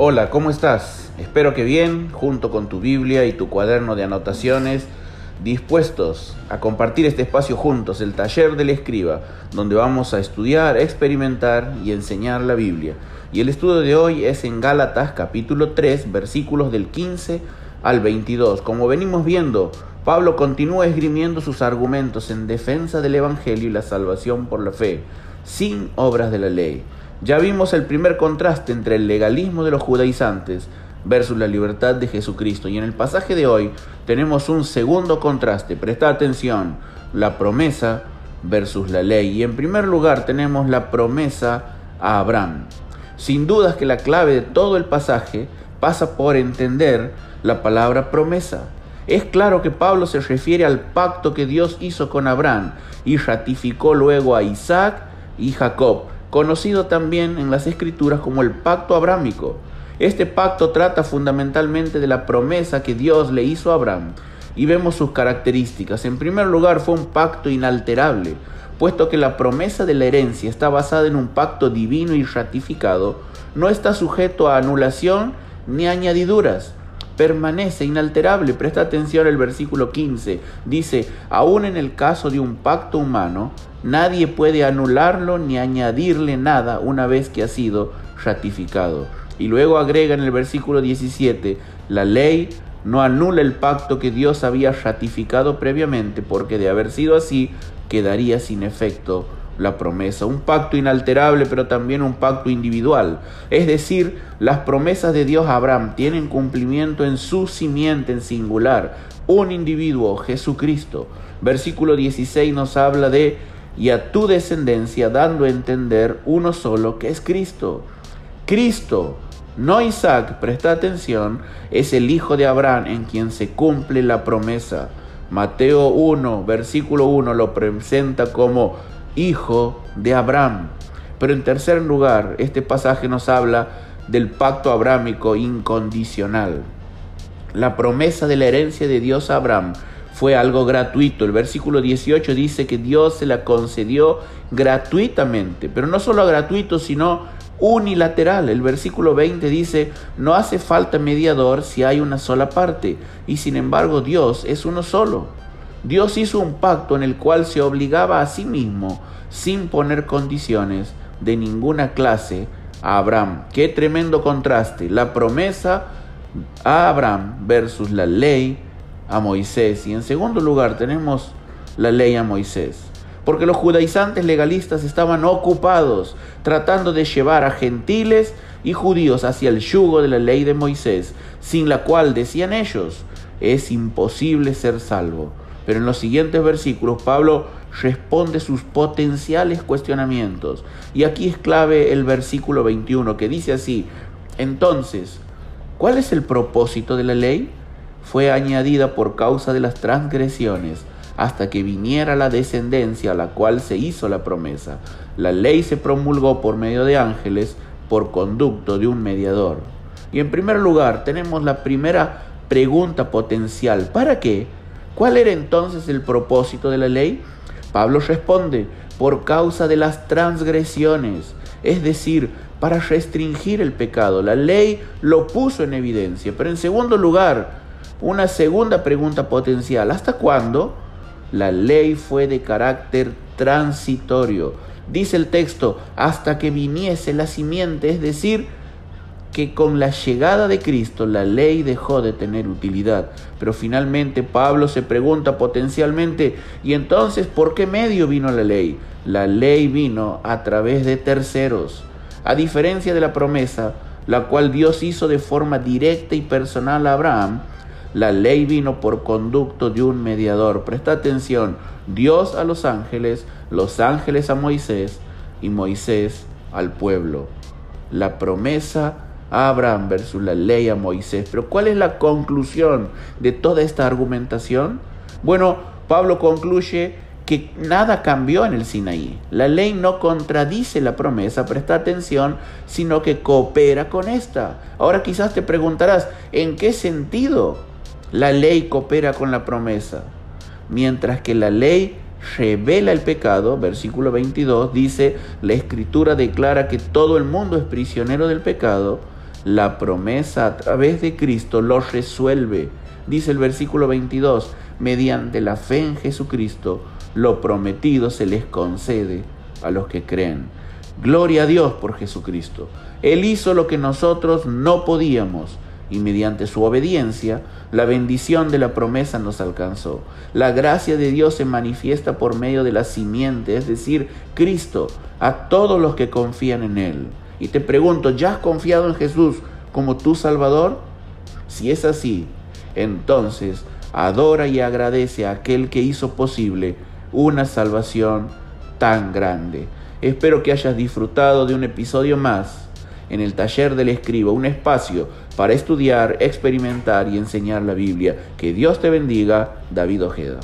Hola, ¿cómo estás? Espero que bien, junto con tu Biblia y tu cuaderno de anotaciones, dispuestos a compartir este espacio juntos, el taller del escriba, donde vamos a estudiar, experimentar y enseñar la Biblia. Y el estudio de hoy es en Gálatas capítulo 3, versículos del 15 al 22. Como venimos viendo, Pablo continúa esgrimiendo sus argumentos en defensa del Evangelio y la salvación por la fe, sin obras de la ley. Ya vimos el primer contraste entre el legalismo de los judaizantes versus la libertad de Jesucristo. Y en el pasaje de hoy tenemos un segundo contraste. Presta atención, la promesa versus la ley. Y en primer lugar tenemos la promesa a Abraham. Sin dudas que la clave de todo el pasaje pasa por entender la palabra promesa. Es claro que Pablo se refiere al pacto que Dios hizo con Abraham y ratificó luego a Isaac y Jacob conocido también en las escrituras como el pacto abrámico. Este pacto trata fundamentalmente de la promesa que Dios le hizo a Abraham y vemos sus características. En primer lugar, fue un pacto inalterable, puesto que la promesa de la herencia está basada en un pacto divino y ratificado, no está sujeto a anulación ni añadiduras permanece inalterable. Presta atención al versículo 15. Dice, aún en el caso de un pacto humano, nadie puede anularlo ni añadirle nada una vez que ha sido ratificado. Y luego agrega en el versículo 17, la ley no anula el pacto que Dios había ratificado previamente, porque de haber sido así, quedaría sin efecto la promesa, un pacto inalterable, pero también un pacto individual. Es decir, las promesas de Dios a Abraham tienen cumplimiento en su simiente en singular, un individuo, Jesucristo. Versículo 16 nos habla de y a tu descendencia dando a entender uno solo que es Cristo. Cristo, no Isaac, presta atención, es el hijo de Abraham en quien se cumple la promesa. Mateo 1, versículo 1 lo presenta como hijo de Abraham. Pero en tercer lugar, este pasaje nos habla del pacto abrámico incondicional. La promesa de la herencia de Dios a Abraham fue algo gratuito. El versículo 18 dice que Dios se la concedió gratuitamente, pero no solo gratuito, sino unilateral. El versículo 20 dice, no hace falta mediador si hay una sola parte, y sin embargo Dios es uno solo. Dios hizo un pacto en el cual se obligaba a sí mismo, sin poner condiciones de ninguna clase, a Abraham. Qué tremendo contraste. La promesa a Abraham versus la ley a Moisés. Y en segundo lugar tenemos la ley a Moisés. Porque los judaizantes legalistas estaban ocupados tratando de llevar a gentiles y judíos hacia el yugo de la ley de Moisés, sin la cual, decían ellos, es imposible ser salvo. Pero en los siguientes versículos Pablo responde sus potenciales cuestionamientos. Y aquí es clave el versículo 21 que dice así, entonces, ¿cuál es el propósito de la ley? Fue añadida por causa de las transgresiones hasta que viniera la descendencia a la cual se hizo la promesa. La ley se promulgó por medio de ángeles por conducto de un mediador. Y en primer lugar tenemos la primera pregunta potencial. ¿Para qué? ¿Cuál era entonces el propósito de la ley? Pablo responde, por causa de las transgresiones, es decir, para restringir el pecado. La ley lo puso en evidencia. Pero en segundo lugar, una segunda pregunta potencial, ¿hasta cuándo? La ley fue de carácter transitorio. Dice el texto, hasta que viniese la simiente, es decir, que con la llegada de Cristo la ley dejó de tener utilidad. Pero finalmente Pablo se pregunta potencialmente, ¿y entonces por qué medio vino la ley? La ley vino a través de terceros. A diferencia de la promesa, la cual Dios hizo de forma directa y personal a Abraham, la ley vino por conducto de un mediador. Presta atención, Dios a los ángeles, los ángeles a Moisés y Moisés al pueblo. La promesa Abraham versus la ley a Moisés. Pero ¿cuál es la conclusión de toda esta argumentación? Bueno, Pablo concluye que nada cambió en el Sinaí. La ley no contradice la promesa, presta atención, sino que coopera con esta. Ahora quizás te preguntarás, ¿en qué sentido la ley coopera con la promesa? Mientras que la ley revela el pecado, versículo 22 dice, la escritura declara que todo el mundo es prisionero del pecado, La promesa a través de Cristo lo resuelve. Dice el versículo 22, mediante la fe en Jesucristo, lo prometido se les concede a los que creen. Gloria a Dios por Jesucristo. Él hizo lo que nosotros no podíamos y mediante su obediencia la bendición de la promesa nos alcanzó. La gracia de Dios se manifiesta por medio de la simiente, es decir, Cristo, a todos los que confían en Él. Y te pregunto, ¿ya has confiado en Jesús como tu Salvador? Si es así, entonces adora y agradece a aquel que hizo posible una salvación tan grande. Espero que hayas disfrutado de un episodio más en el taller del escriba, un espacio para estudiar, experimentar y enseñar la Biblia. Que Dios te bendiga, David Ojeda.